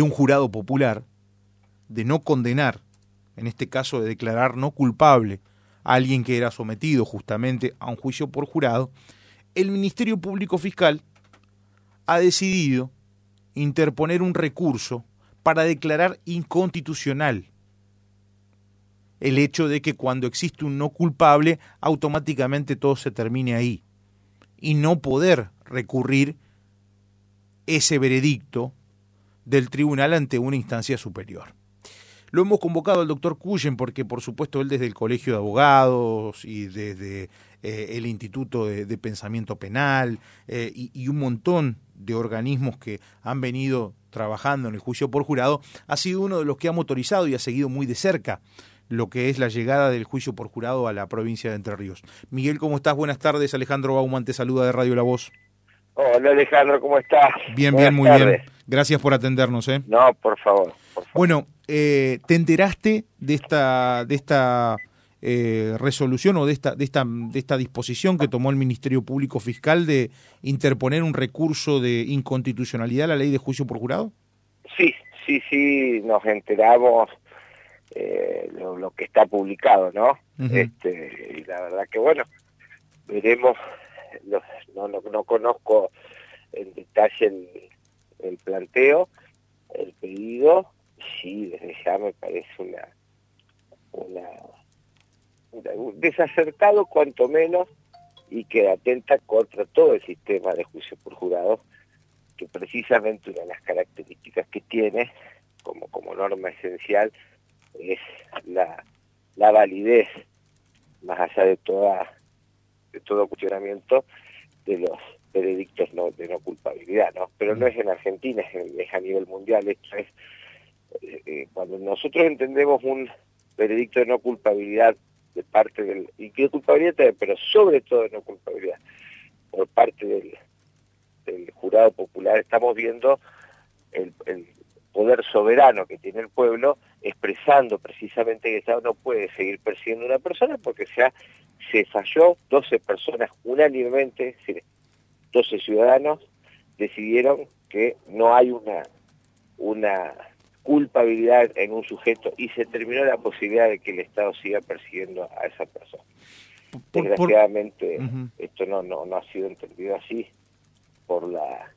de un jurado popular de no condenar, en este caso de declarar no culpable a alguien que era sometido justamente a un juicio por jurado, el Ministerio Público Fiscal ha decidido interponer un recurso para declarar inconstitucional el hecho de que cuando existe un no culpable automáticamente todo se termine ahí y no poder recurrir ese veredicto del tribunal ante una instancia superior. Lo hemos convocado al doctor Cuyen porque, por supuesto, él desde el Colegio de Abogados y desde eh, el Instituto de, Pensamiento Penal eh, y, y, un montón de organismos que han venido trabajando en el juicio por jurado, ha sido uno de los que ha motorizado y ha seguido muy de cerca lo que es la llegada del juicio por jurado a la provincia de Entre Ríos. Miguel, ¿cómo estás? Buenas tardes. Alejandro Bauman te saluda de Radio La Voz. Hola Alejandro, ¿cómo estás? Bien, bien, muy bien. Gracias por atendernos. ¿eh? No, por favor. Bueno, eh, ¿te enteraste de esta, de esta eh, resolución o de esta, de, esta, de esta disposición que tomó el Ministerio Público Fiscal de interponer un recurso de inconstitucionalidad a la ley de juicio por jurado? Sí, sí, sí, nos enteramos eh, lo, que está publicado, ¿no? este, y la verdad que bueno, veremos, no, no, no conozco en detalle el, planteo, el pedido, sí, desde ya me parece una, una, desacertado cuanto menos y que atenta contra todo el sistema de juicio por jurado, que precisamente una de las características que tiene como, como norma esencial es la, la validez, más allá de toda de todo cuestionamiento, de los veredictos no, de no culpabilidad, ¿no? Pero no es en Argentina, es, a nivel mundial. Esto es, eh, eh, cuando nosotros entendemos un veredicto de no culpabilidad de parte del, y que culpabilidad pero sobre todo de no culpabilidad, por parte del, jurado popular, estamos viendo el poder soberano que tiene el pueblo expresando precisamente que el Estado no puede seguir persiguiendo a una persona porque se, se falló, 12 personas unánimemente, 12 ciudadanos decidieron que no hay una, una culpabilidad en un sujeto y se terminó la posibilidad de que el Estado siga persiguiendo a esa persona. Desgraciadamente esto no, no, no ha sido entendido así por la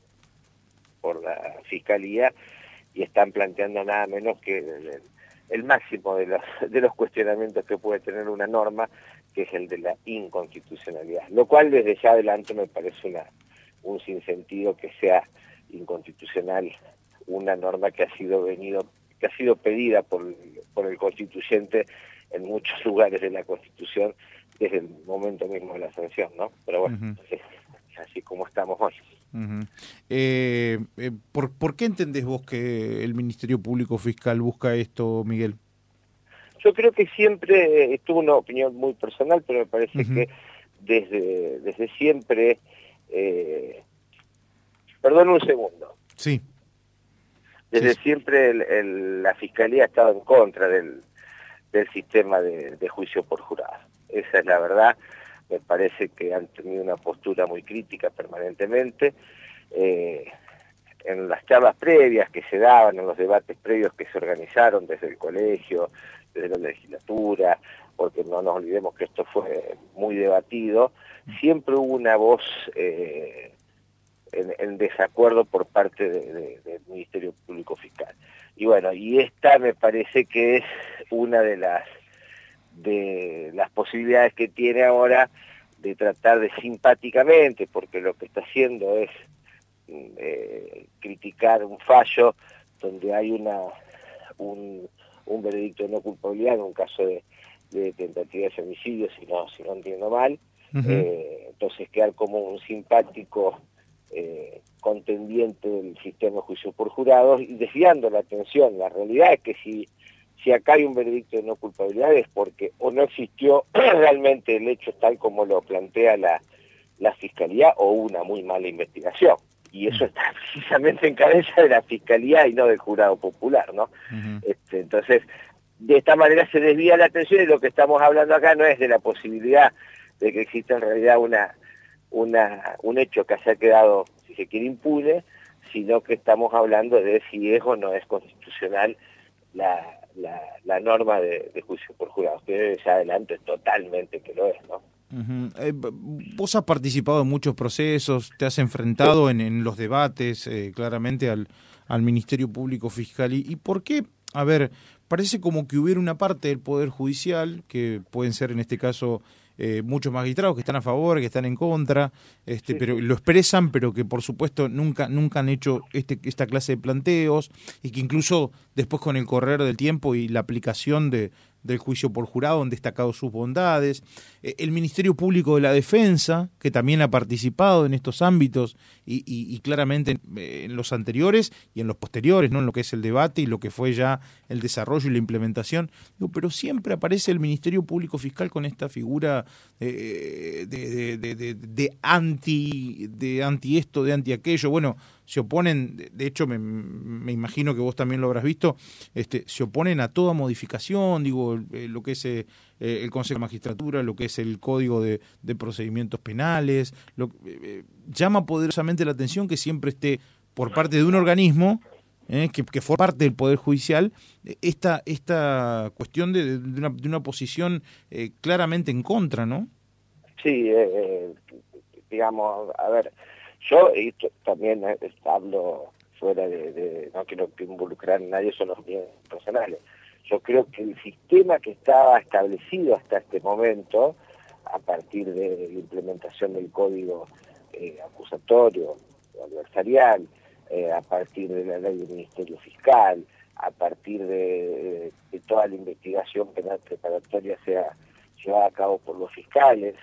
por la Fiscalía y están planteando nada menos que el, máximo de los, de los cuestionamientos que puede tener una norma, que es el de la inconstitucionalidad. Lo cual desde ya adelante me parece una, un sinsentido que sea inconstitucional una norma que ha sido venido que ha sido pedida por, por el constituyente en muchos lugares de la Constitución desde el momento mismo de la sanción, ¿no? Pero bueno, es así como estamos hoy. Eh, eh, ¿por, qué entendés vos que el Ministerio Público Fiscal busca esto, Miguel? Yo creo que siempre, estuvo una opinión muy personal, pero me parece que desde, desde siempre, eh, perdón un segundo. Sí. Desde siempre la Fiscalía ha estado en contra del, del sistema de, de juicio por jurado. Esa es la verdad me parece que han tenido una postura muy crítica permanentemente. Eh, en las charlas previas que se daban, en los debates previos que se organizaron desde el colegio, desde la legislatura, porque no nos olvidemos que esto fue muy debatido, siempre hubo una voz eh, en, desacuerdo por parte del Ministerio Público Fiscal. Y bueno, y esta me parece que es una de las de las posibilidades que tiene ahora de tratar de simpáticamente, porque lo que está haciendo es mm, eh, criticar un fallo donde hay una un, un, veredicto de no culpabilidad en un caso de, tentativa de homicidio, si no, si no entiendo mal, eh, entonces quedar como un simpático eh, contendiente del sistema de juicio por jurados y desviando la atención. La realidad es que si si acá hay un veredicto de no culpabilidad es porque o no existió realmente el hecho tal como lo plantea la, la Fiscalía o una muy mala investigación. Y eso está precisamente en cabeza de la Fiscalía y no del jurado popular, ¿no? este, entonces, de esta manera se desvía la atención y lo que estamos hablando acá no es de la posibilidad de que exista en realidad una, una, un hecho que haya quedado, si se quiere, impune, sino que estamos hablando de si es o no es constitucional la, la, norma de, juicio por jurado, que ya adelante totalmente que lo es, ¿no? Eh, vos has participado en muchos procesos, te has enfrentado en, los debates eh, claramente al, Ministerio Público Fiscal. ¿Y, ¿Y por qué? A ver, parece como que hubiera una parte del Poder Judicial, que pueden ser en este caso eh, muchos magistrados que están a favor, que están en contra, este, pero lo expresan, pero que por supuesto nunca, nunca han hecho este, esta clase de planteos y que incluso después con el correr del tiempo y la aplicación de, del juicio por jurado han destacado sus bondades, eh, el Ministerio Público de la Defensa, que también ha participado en estos ámbitos y, claramente eh, en, los anteriores y en los posteriores, ¿no? en lo que es el debate y lo que fue ya el desarrollo y la implementación, pero siempre aparece el Ministerio Público Fiscal con esta figura eh, de, de, anti, de anti esto, de anti aquello, bueno, se oponen, de hecho me, me, imagino que vos también lo habrás visto, este, se oponen a toda modificación, digo, eh, lo que es eh, el Consejo de Magistratura, lo que es el Código de, Procedimientos Penales, lo, eh, llama poderosamente la atención que siempre esté por parte de un organismo que, que forma parte del Poder Judicial, esta, esta cuestión de, una, de una posición claramente en contra, ¿no? Sí, digamos, a ver, yo también eh, hablo fuera de, no quiero involucrar a nadie, son los bienes personales. Yo creo que el sistema que estaba establecido hasta este momento, a partir de la implementación del código eh, acusatorio adversarial, eh, a partir de la ley del Ministerio Fiscal, a partir de, de, toda la investigación penal preparatoria sea llevada a cabo por los fiscales,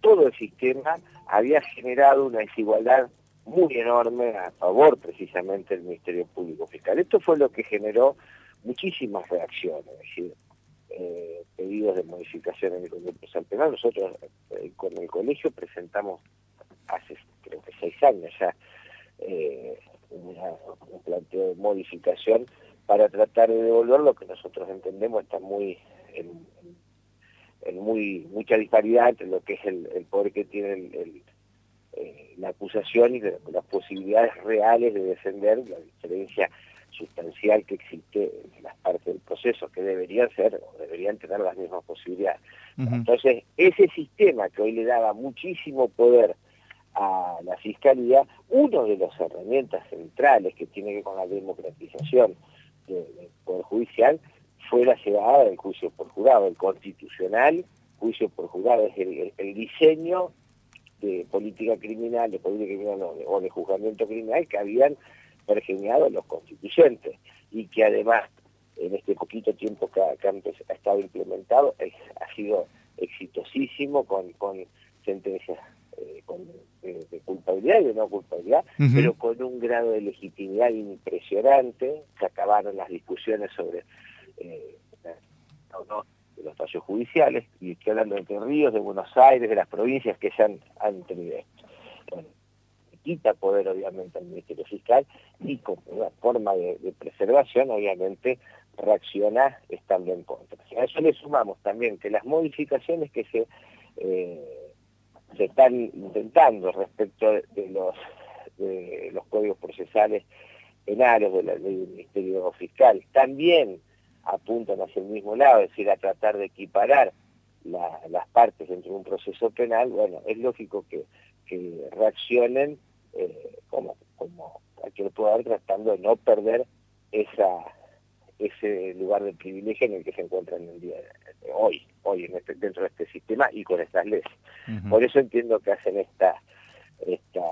todo el sistema había generado una desigualdad muy enorme a favor precisamente del Ministerio Público Fiscal. Esto fue lo que generó muchísimas reacciones, es decir, eh, pedidos de modificación en el Código Penal. Nosotros eh, con el colegio presentamos hace creo que seis años ya eh, un planteo de modificación para tratar de devolver lo que nosotros entendemos está muy en muy mucha disparidad entre lo que es el, poder que tiene el, eh, la acusación y las posibilidades reales de defender la diferencia sustancial que existe en las partes del proceso, que deberían ser o deberían tener las mismas posibilidades. Entonces, ese sistema que hoy le daba muchísimo poder a la Fiscalía, uno de las herramientas centrales que tiene que ver con la democratización del Poder Judicial, fue la llevada del juicio por jurado, el constitucional juicio por jurado, es el, diseño de política criminal, de política criminal o de juzgamiento criminal que habían pergeñado los constituyentes y que además en este poquito tiempo que, ha, estado implementado ha sido exitosísimo con, sentencias eh, de, culpabilidad y de no culpabilidad, pero con un grado de legitimidad impresionante. Se acabaron las discusiones sobre eh, de los fallos judiciales, y estoy hablando de Entre Ríos, de Buenos Aires, de las provincias que ya han. Bueno, quita poder obviamente al Ministerio Fiscal y como una forma de, preservación obviamente reacciona estando en contra. A eso le sumamos también que las modificaciones que se, eh, se están intentando respecto de, los, de los códigos procesales penales de la ley del Ministerio Fiscal también apuntan hacia el mismo lado, es decir, a tratar de equiparar las partes dentro de un proceso penal, bueno, es lógico que, reaccionen eh, como, como cualquier poder tratando de no perder esa ese lugar de privilegio en el que se encuentran el día de hoy, hoy en este, dentro de este sistema y con estas leyes. Por eso entiendo que hacen esta, esta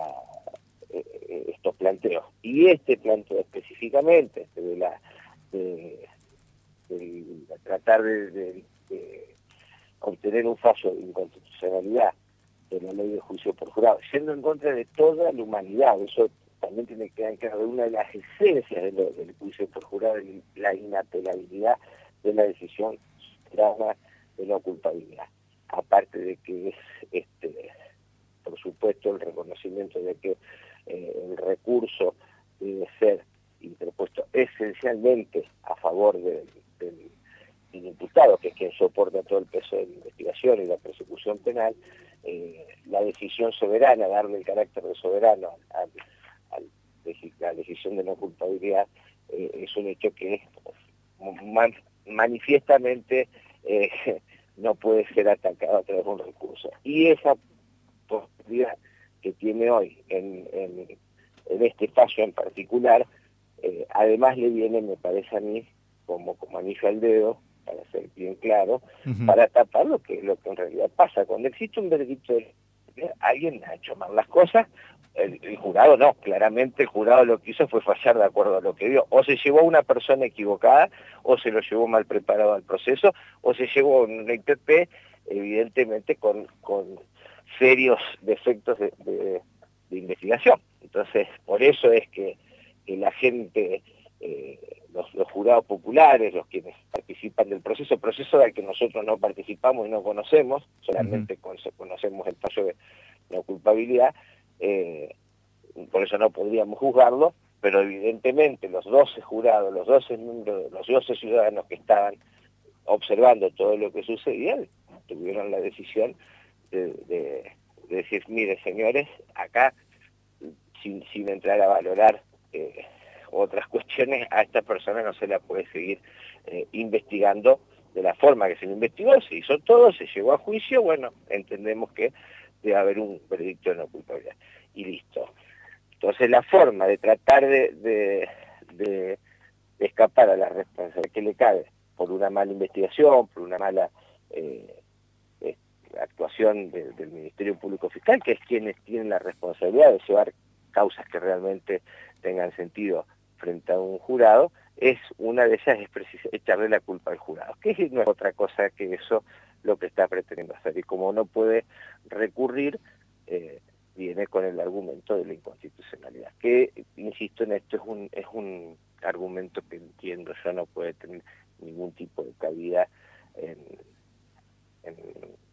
eh, estos planteos. Y este planteo específicamente este de la de, tratar de, obtener un fallo de inconstitucionalidad de la ley de juicio por jurado, siendo en contra de toda la humanidad. Eso también tiene que quedar una de las esencias del juicio por jurado, la inapelabilidad de la decisión de la culpabilidad. Aparte de que es, este, por supuesto, el reconocimiento de que eh, el recurso debe ser interpuesto esencialmente a favor del imputado, que es quien soporta todo el peso de la investigación y la persecución penal, eh, la decisión soberana, darle el carácter de soberano al la decisión de no culpabilidad eh, es un hecho que manifiestamente eh, no puede ser atacado a través de un recurso. Y esa posibilidad que tiene hoy en, en, este fallo en particular, eh, además le viene, me parece a mí, como, como anillo al dedo, para ser bien claro, para tapar lo que, lo que en realidad pasa. Cuando existe un veredicto de alguien ha hecho mal las cosas, el, jurado no, claramente el jurado lo que hizo fue fallar de acuerdo a lo que vio. O se llevó a una persona equivocada, o se lo llevó mal preparado al proceso, o se llevó una IPP, evidentemente con, con serios defectos de, investigación. Entonces, por eso es que, la gente, eh, los, jurados populares, los quienes participan del proceso, proceso del que nosotros no participamos y no conocemos, solamente conocemos el fallo de la culpabilidad, eh, por eso no podríamos juzgarlo, pero evidentemente los 12 jurados, los 12 miembros, los 12 ciudadanos que estaban observando todo lo que sucedía, tuvieron la decisión de, decir, mire señores, acá, sin, sin entrar a valorar eh, otras cuestiones, a esta persona no se la puede seguir eh, investigando de la forma que se le investigó, se hizo todo, se llegó a juicio, bueno, entendemos que debe haber un veredicto de no culpabilidad. Y listo. Entonces la forma de tratar de, de, escapar a la responsabilidad que le cabe por una mala investigación, por una mala eh, actuación del Ministerio Público Fiscal, que es quienes tienen la responsabilidad de llevar causas que realmente tengan sentido frente a un jurado, es una de ellas es echarle la culpa al jurado, que no es otra cosa que eso lo que está pretendiendo hacer. Y como no puede recurrir, eh, viene con el argumento de la inconstitucionalidad, que, insisto en esto, es un, es un argumento que entiendo ya no puede tener ningún tipo de cabida en,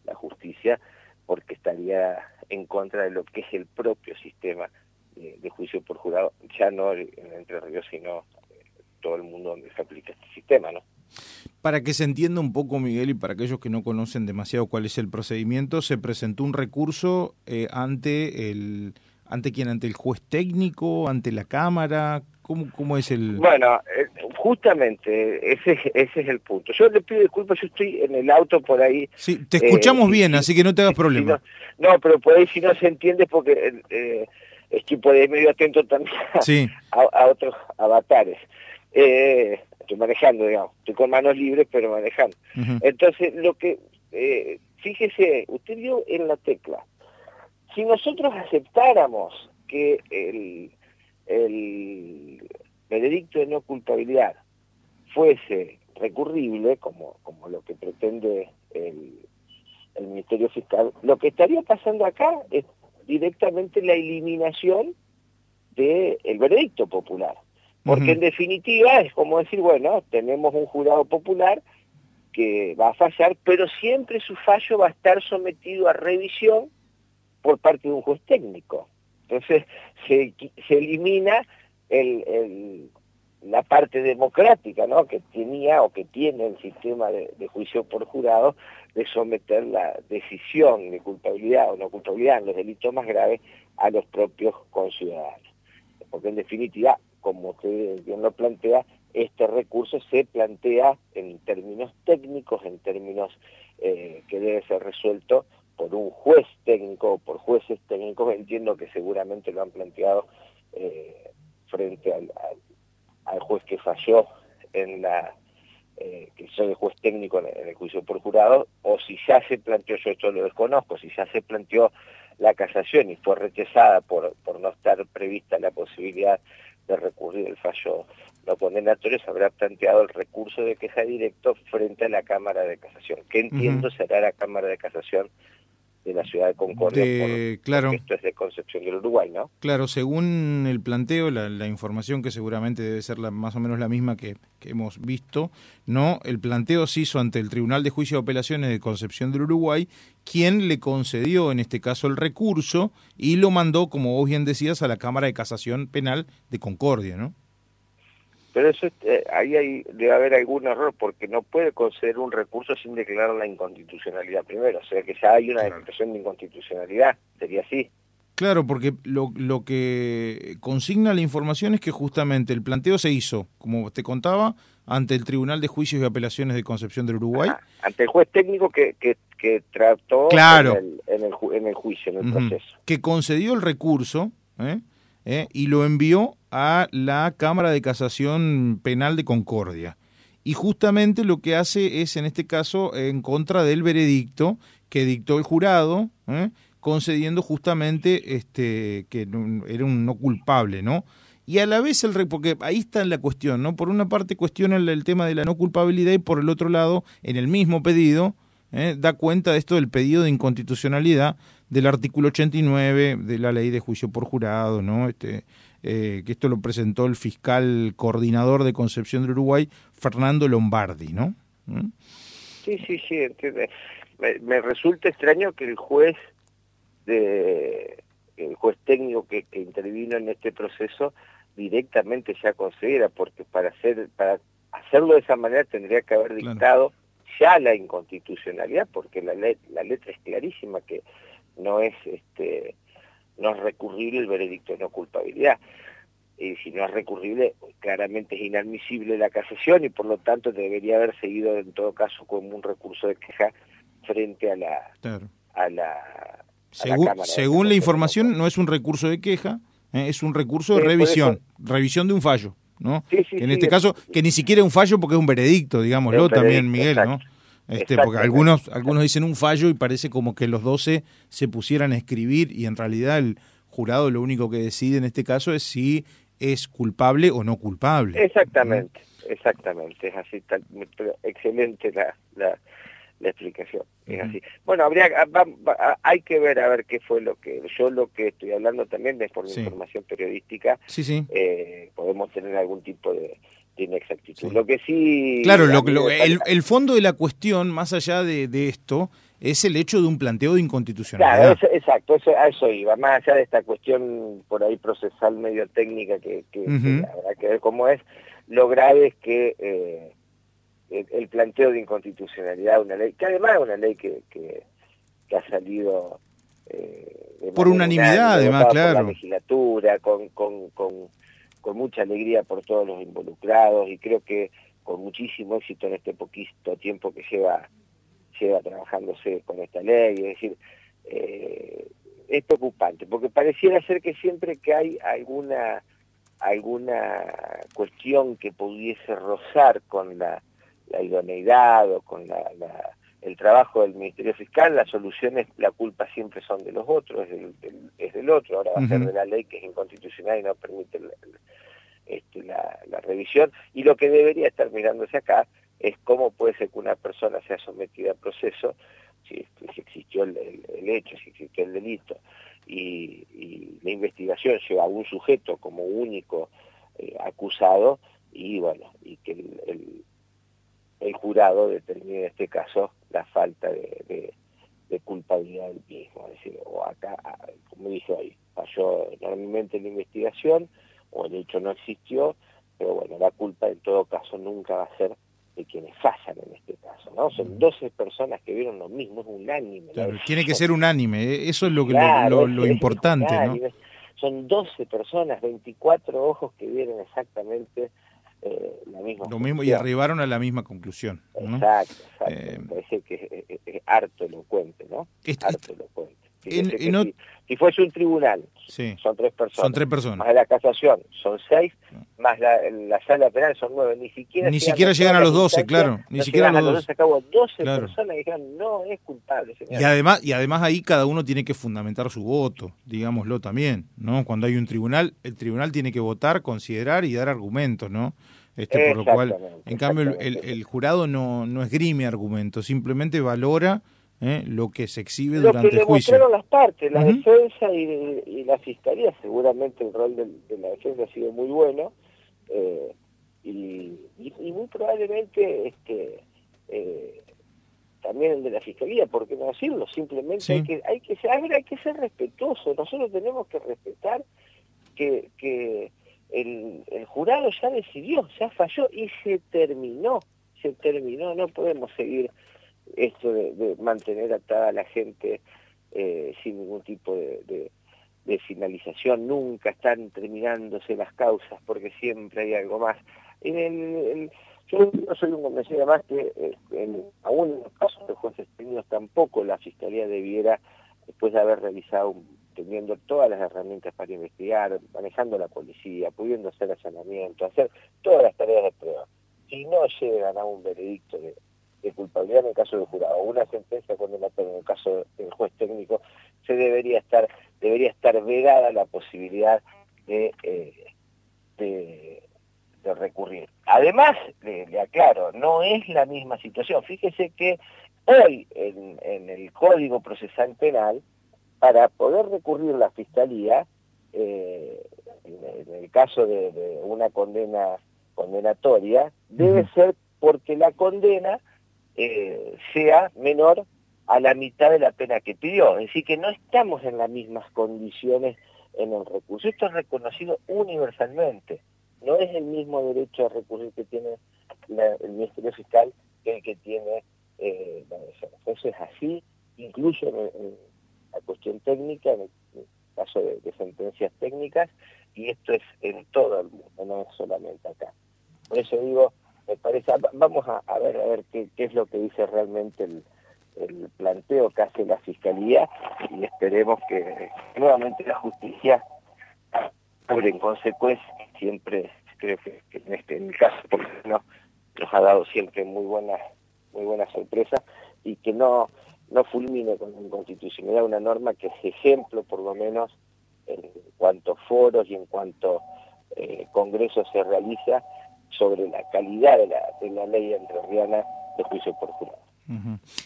la justicia, porque estaría en contra de lo que es el propio sistema de, juicio por jurado, ya no en Entre Ríos, sino todo el mundo donde se aplica este sistema, ¿no? Para que se entienda un poco, Miguel, y para aquellos que no conocen demasiado cuál es el procedimiento, se presentó un recurso eh, ante el ante quién, ante el juez técnico, ante la cámara, ¿cómo, cómo es el? Bueno, eh, justamente ese ese es el punto. Yo le pido disculpas, yo estoy en el auto por ahí. Sí, te escuchamos eh, bien, así que no te hagas problema. no, pero por ahí si no se entiende porque estoy por ahí medio atento también a, otros avatares. Eh, estoy manejando, digamos, estoy con manos libres, pero manejando. Entonces, lo que, eh, fíjese, usted vio en la tecla, si nosotros aceptáramos que el, el veredicto de no culpabilidad fuese recurrible, como, como lo que pretende el, el Ministerio Fiscal, lo que estaría pasando acá es directamente la eliminación del veredicto popular. Porque en definitiva es como decir, bueno, tenemos un jurado popular que va a fallar, pero siempre su fallo va a estar sometido a revisión por parte de un juez técnico. Entonces se, se elimina el, la parte democrática ¿no? que tenía o que tiene el sistema de, juicio por jurado de someter la decisión de culpabilidad o no culpabilidad en los delitos más graves a los propios conciudadanos. Porque en definitiva como usted bien lo plantea, este recurso se plantea en términos técnicos, en términos eh, que debe ser resuelto por un juez técnico o por jueces técnicos, entiendo que seguramente lo han planteado eh, frente al, juez que falló en la eh, que soy el juez técnico en el juicio por jurado, o si ya se planteó, yo esto lo desconozco, si ya se planteó la casación y fue rechazada por, por no estar prevista la posibilidad de recurrir el fallo no condenatorio, se habrá planteado el recurso de queja directo frente a la Cámara de Casación, que entiendo será la Cámara de Casación de la ciudad de Concordia, claro. esto es de Concepción del Uruguay, ¿no? Claro, según el planteo, la, información que seguramente debe ser la, más o menos la misma que, que, hemos visto, no, el planteo se hizo ante el Tribunal de Juicio de Apelaciones de Concepción del Uruguay, quien le concedió en este caso el recurso y lo mandó, como vos bien decías, a la Cámara de Casación Penal de Concordia, ¿no? Pero eso eh, ahí hay, debe haber algún error porque no puede conceder un recurso sin declarar la inconstitucionalidad primero. O sea que ya hay una declaración de inconstitucionalidad, sería así. Claro, porque lo, lo que consigna la información es que justamente el planteo se hizo, como te contaba, ante el Tribunal de Juicios y Apelaciones de Concepción del Uruguay. ante el juez técnico que, que, trató claro. en, el, en, el, juicio, en el proceso. Que concedió el recurso ¿eh? ¿Eh? y lo envió a la Cámara de Casación Penal de Concordia. Y justamente lo que hace es, en este caso, en contra del veredicto que dictó el jurado, ¿eh? concediendo justamente este, que era un no culpable, ¿no? y a la vez el porque ahí está la cuestión, ¿no? Por una parte cuestiona el, tema de la no culpabilidad y por el otro lado, en el mismo pedido, ¿eh? da cuenta de esto del pedido de inconstitucionalidad del artículo 89 de la ley de juicio por jurado, ¿no? Este, eh, que esto lo presentó el fiscal coordinador de Concepción del Uruguay, Fernando Lombardi, ¿no? ¿Mm? Sí, sí, sí, entiende. Me, me, resulta extraño que el juez de el juez técnico que, que intervino en este proceso directamente ya considera, porque para hacer para hacerlo de esa manera tendría que haber dictado ya la inconstitucionalidad, porque la, la letra es clarísima que no es este no es recurrible el veredicto de no culpabilidad. Y si no es recurrible, claramente es inadmisible la casación y por lo tanto debería haber seguido en todo caso como un recurso de queja frente a la a la según la información no es un recurso de queja, ¿eh? es un recurso de revisión, revisión de un fallo, ¿no? en este caso, que ni siquiera es un fallo porque es un veredicto, digámoslo también, Miguel, ¿no? Este, porque algunos, algunos dicen un fallo y parece como que los 12 se pusieran a escribir y en realidad el jurado lo único que decide en este caso es si es culpable o no culpable. Exactamente, exactamente, es así, excelente la, la, la explicación. Es así. Bueno, habría hay que ver a ver qué fue lo que yo lo que estoy hablando también de por información periodística. Sí, sí. Eh, podemos tener algún tipo de, inexactitud. Lo que sí. Claro, lo, el, el, fondo de la cuestión, más allá de, de, esto, es el hecho de un planteo de inconstitucionalidad. Claro, exacto, eso, a eso iba. Más allá de esta cuestión por ahí procesal medio técnica que, que, habrá que ver cómo es, lo grave es que eh, el, planteo de inconstitucionalidad de una ley, que además es una ley que, que, ha salido eh, por unanimidad, además, claro. Por la legislatura, con, con, con, con mucha alegría por todos los involucrados y creo que con muchísimo éxito en este poquito tiempo que lleva lleva trabajándose con esta ley, es decir, eh, es preocupante, porque pareciera ser que siempre que hay alguna alguna cuestión que pudiese rozar con la la idoneidad o con la, el trabajo del Ministerio Fiscal, las soluciones, la culpa siempre son de los otros, es del, es del otro, ahora va a ser de la ley que es inconstitucional y no permite la, este, la, revisión, y lo que debería estar mirándose acá es cómo puede ser que una persona sea sometida a proceso, si, si existió el, hecho, si existió el delito, y, la investigación lleva a un sujeto como único eh, acusado, y bueno, y que el jurado determine en este caso la falta de, culpabilidad del mismo. Es decir, o acá, como dije ahí, falló enormemente la investigación o el hecho no existió, pero bueno, la culpa en todo caso nunca va a ser de quienes fallan en este caso, ¿no? Son 12 personas que vieron lo mismo, es unánime. tiene que ser unánime, ¿eh? eso es lo, lo, importante, ¿no? Son 12 personas, 24 ojos que vieron exactamente eh, Lo mismo y arribaron a la misma conclusión. Exacto, exacto. Eh, parece que es, harto elocuente, ¿no? harto elocuente. Si, fuese un tribunal, son tres personas. Son tres personas. Más la casación, son seis, más la, la, sala penal son nueve. Ni siquiera, ni siquiera llegan a los doce, claro. Ni siquiera a los doce. Doce personas y dijeron, no, es culpable. Y además, y además ahí cada uno tiene que fundamentar su voto, digámoslo también, ¿no? Cuando hay un tribunal, el tribunal tiene que votar, considerar y dar argumentos, ¿no? Este, por lo cual, en cambio, el, el, jurado no, no esgrime argumentos, simplemente valora ¿eh? lo que se exhibe durante el juicio. Lo que las partes, la defensa y, la fiscalía, seguramente el rol de, la defensa ha sido muy bueno, eh, y, y, muy probablemente este eh, también el de la fiscalía, ¿por qué no decirlo? Simplemente hay que hay que ser, hay que ser respetuoso, nosotros tenemos que respetar que, que el, el jurado ya decidió, ya falló y se terminó, se terminó, no podemos seguir esto de, mantener atada a la gente eh, sin ningún tipo de, de finalización, nunca están terminándose las causas porque siempre hay algo más. En yo no soy un convencido más que eh, en, aún en los casos de jueces técnicos tampoco la Fiscalía debiera, después de haber realizado, teniendo todas las herramientas para investigar, manejando la policía, pudiendo hacer allanamiento, hacer todas las tareas de prueba, si no llegan a un veredicto de, culpabilidad en el caso del jurado, una sentencia condenatoria en el caso del juez técnico, se debería estar, debería estar vedada la posibilidad de, eh, de de recurrir. Además, le, aclaro, no es la misma situación. Fíjese que hoy en, el Código Procesal Penal, para poder recurrir la Fiscalía, eh, en, el caso de, una condena condenatoria, debe ser porque la condena eh, sea menor a la mitad de la pena que pidió. Es decir, que no estamos en las mismas condiciones en el recurso. Esto es reconocido universalmente no es el mismo derecho a recurrir que tiene el Ministerio Fiscal que el que tiene eh, la Eso es así, incluso en, la cuestión técnica, en el, caso de, sentencias técnicas, y esto es en todo el mundo, no es solamente acá. Por eso digo, me parece, vamos a, ver a ver qué, es lo que dice realmente el, planteo que hace la Fiscalía y esperemos que nuevamente la justicia sobre en consecuencia siempre creo que, en este en el caso por menos nos ha dado siempre muy buenas muy buenas sorpresas y que no no fulmine con la inconstitucionalidad una norma que es ejemplo por lo menos en cuanto foros y en cuanto eh, congresos se realiza sobre la calidad de la, de la ley entrerriana de juicio por jurado.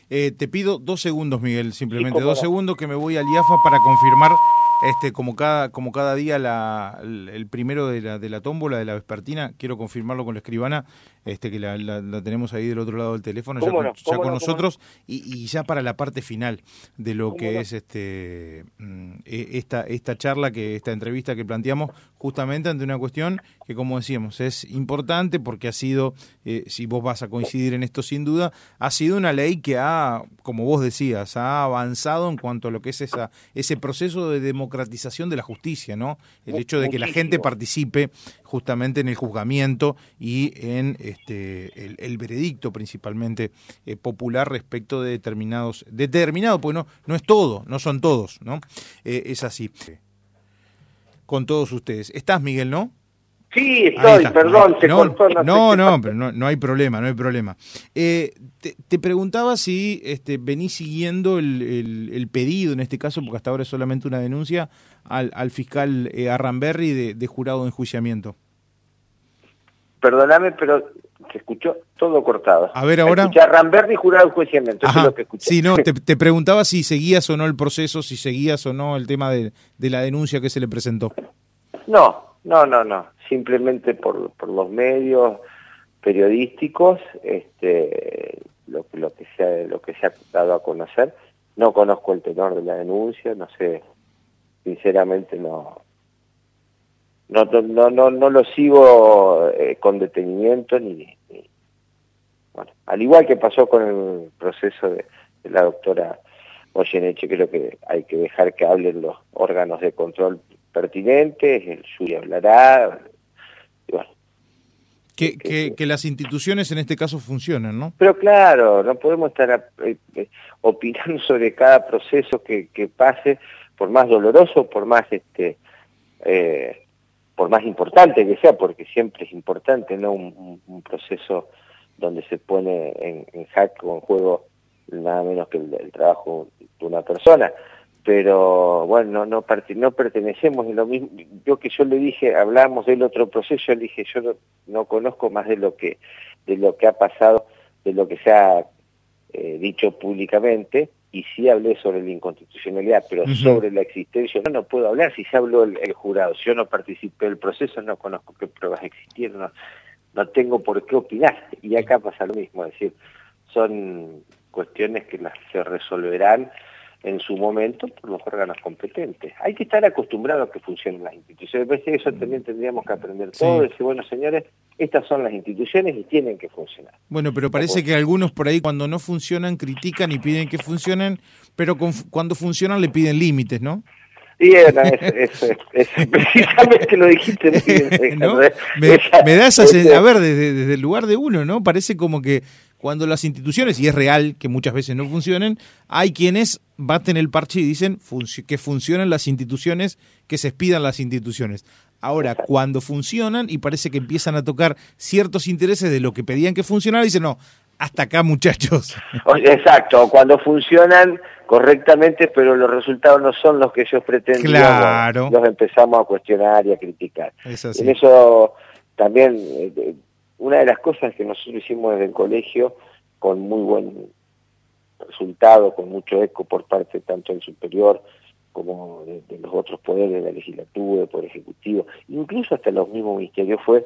eh, te pido dos segundos, Miguel, simplemente dos segundos que me voy al IAFA para confirmar este, como cada, como cada día la, el primero de la, de la tómbola de la vespertina, quiero confirmarlo con la escribana, este, que la, tenemos ahí del otro lado del teléfono, ya, con, nosotros, y, ya para la parte final de lo que es este mm, e, esta, esta charla, que esta entrevista que planteamos, justamente ante una cuestión que, como decíamos, es importante porque ha sido, eh, si vos vas a coincidir en esto sin duda, ha sido una ley que ha, como vos decías, ha avanzado en cuanto a lo que es esa, ese proceso de democratización de la justicia, ¿no? El hecho de que la gente participe justamente en el juzgamiento y en este, el, veredicto principalmente eh, popular respecto de determinados, determinado, pues no, no es todo, no son todos, ¿no? Eh, es así. Con todos ustedes. ¿Estás, Miguel, no? Sí, estoy, perdón, se no, cortó. No, no, pero no, no, hay problema, no hay problema. Eh, te, preguntaba si este, venís siguiendo el, el, pedido, en este caso, porque hasta ahora es solamente una denuncia, al, al fiscal eh, Arramberri de, de, jurado de enjuiciamiento. Perdóname, pero se escuchó todo cortado. A ver ahora. Escuché Arramberri jurado de enjuiciamiento, eso es lo que escuché. Sí, no, te, te, preguntaba si seguías o no el proceso, si seguías o no el tema de, de la denuncia que se le presentó. No, no, no, no, simplemente por, por los medios periodísticos, este, lo, lo, que se ha, lo que se ha dado a conocer. No conozco el tenor de la denuncia, no sé, sinceramente no, no, no, no, no lo sigo eh, con detenimiento ni, bueno, al igual que pasó con el proceso de, la doctora Goyeneche, creo que hay que dejar que hablen los órganos de control pertinentes, el suyo hablará. que, que, que, las instituciones en este caso funcionen, ¿no? Pero claro, no podemos estar eh, eh, opinando sobre cada proceso que, que, pase, por más doloroso, por más este eh, por más importante que sea, porque siempre es importante, ¿no? Un, proceso donde se pone en, en hack o en juego nada menos que el, el trabajo de una persona pero bueno, no, no, pertenecemos en lo mismo. Yo que yo le dije, hablamos del otro proceso, yo le dije, yo no, conozco más de lo que de lo que ha pasado, de lo que se ha eh, dicho públicamente, y sí hablé sobre la inconstitucionalidad, pero sobre la existencia no, no puedo hablar si se habló el, jurado. Si yo no participé del proceso, no conozco qué pruebas existieron, no, no tengo por qué opinar. Y acá pasa lo mismo, es decir, son cuestiones que las se resolverán en su momento por los órganos competentes. Hay que estar acostumbrados a que funcionen las instituciones. Me parece que eso también tendríamos que aprender todos. Decir, bueno, señores, estas son las instituciones y tienen que funcionar. Bueno, pero parece que algunos por ahí cuando no funcionan critican y piden que funcionen, pero cuando funcionan le piden límites, ¿no? Y es, precisamente lo dijiste me, da esa a ver, desde, desde el lugar de uno, ¿no? Parece como que cuando las instituciones, y es real que muchas veces no funcionen, hay quienes baten el parche y dicen que funcionan las instituciones, que se expidan las instituciones. Ahora, cuando funcionan y parece que empiezan a tocar ciertos intereses de lo que pedían que funcionara, dicen, no, hasta acá muchachos. Exacto, cuando funcionan correctamente, pero los resultados no son los que ellos pretendían, claro. los empezamos a cuestionar y a criticar. En eso también eh, una de las cosas que nosotros hicimos desde el colegio, con muy buen resultado, con mucho eco por parte tanto del superior como de, los otros poderes de la legislatura, del poder ejecutivo, incluso hasta los mismos ministerios, fue,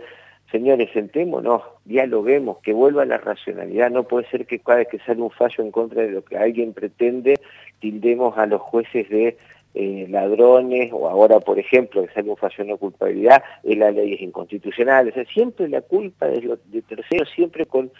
señores, sentémonos, dialoguemos, que vuelva la racionalidad, no puede ser que cada vez que sale un fallo en contra de lo que alguien pretende, tildemos a los jueces de eh, ladrones, o ahora, por ejemplo, que sale un de culpabilidad, es la ley es inconstitucional. O sea, siempre la culpa de, los, de terceros, siempre con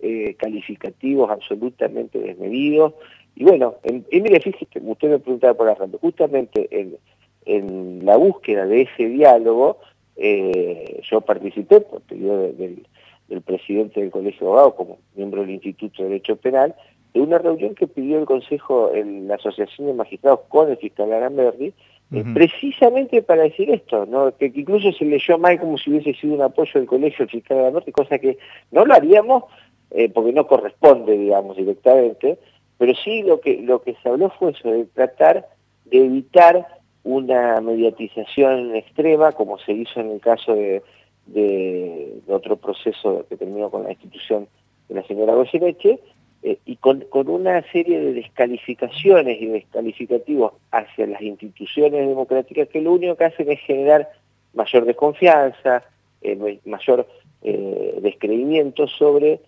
eh, calificativos absolutamente desmedidos. Y bueno, y mire, fíjese, usted me preguntaba por arranque, justamente en, en la búsqueda de ese diálogo, eh, yo participé por pedido del presidente del Colegio de Abogados como miembro del Instituto de Derecho Penal, de una reunión que pidió el Consejo, en la Asociación de Magistrados con el fiscal Aramberri, eh, precisamente para decir esto, ¿no? que, incluso se leyó mal como si hubiese sido un apoyo del colegio del fiscal Aramberri, cosa que no lo haríamos eh, porque no corresponde, digamos, directamente, pero sí lo que, lo que se habló fue eso, de tratar de evitar una mediatización extrema, como se hizo en el caso de, de, otro proceso que terminó con la institución de la señora Goyeneche, eh, y con, una serie de descalificaciones y descalificativos hacia las instituciones democráticas que lo único que hacen es generar mayor desconfianza, eh, mayor eh, descreimiento sobre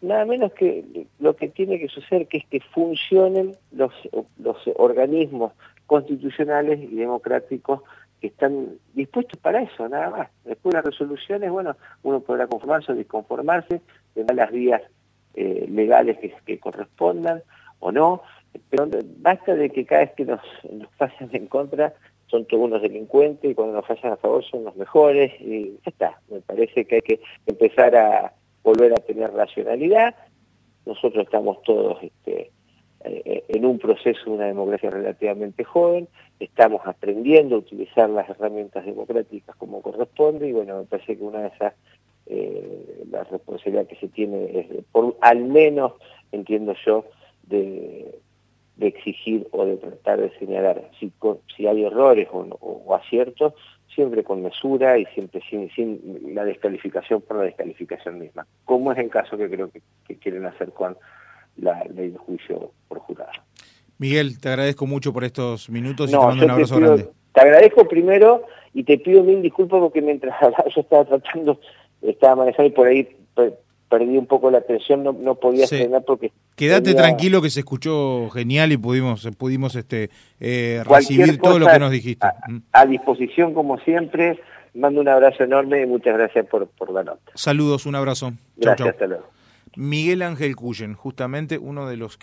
nada menos que lo que tiene que suceder, que es que funcionen los, organismos constitucionales y democráticos que están dispuestos para eso, nada más. Después las resoluciones, bueno, uno podrá conformarse o disconformarse, tendrá las vías eh, legales que, correspondan o no, pero basta de que cada vez que nos, nos fallan en contra son todos unos delincuentes y cuando nos fallan a favor son los mejores y ya está. Me parece que hay que empezar a volver a tener racionalidad. Nosotros estamos todos este, eh, en un proceso de una democracia relativamente joven, estamos aprendiendo a utilizar las herramientas democráticas como corresponde y bueno, me parece que una de esas eh, la responsabilidad que se tiene es, por, al menos, entiendo yo, de, exigir o de tratar de señalar si, si hay errores o, aciertos, siempre con mesura y siempre sin, sin, la descalificación por la descalificación misma, como es el caso que creo que, quieren hacer con la ley de juicio por jurado. Miguel, te agradezco mucho por estos minutos y te mando un abrazo grande. Te agradezco primero y te pido mil disculpas porque mientras yo estaba tratando estaba manejando y por ahí perdí un poco la atención, no, no podía sí. porque... Quédate tranquilo que se escuchó genial y pudimos pudimos este eh, recibir todo lo que nos dijiste. Mm. A, disposición como siempre, mando un abrazo enorme y muchas gracias por, por la nota. Saludos, un abrazo. Gracias, hasta luego. Miguel Ángel Cuyen, justamente uno de los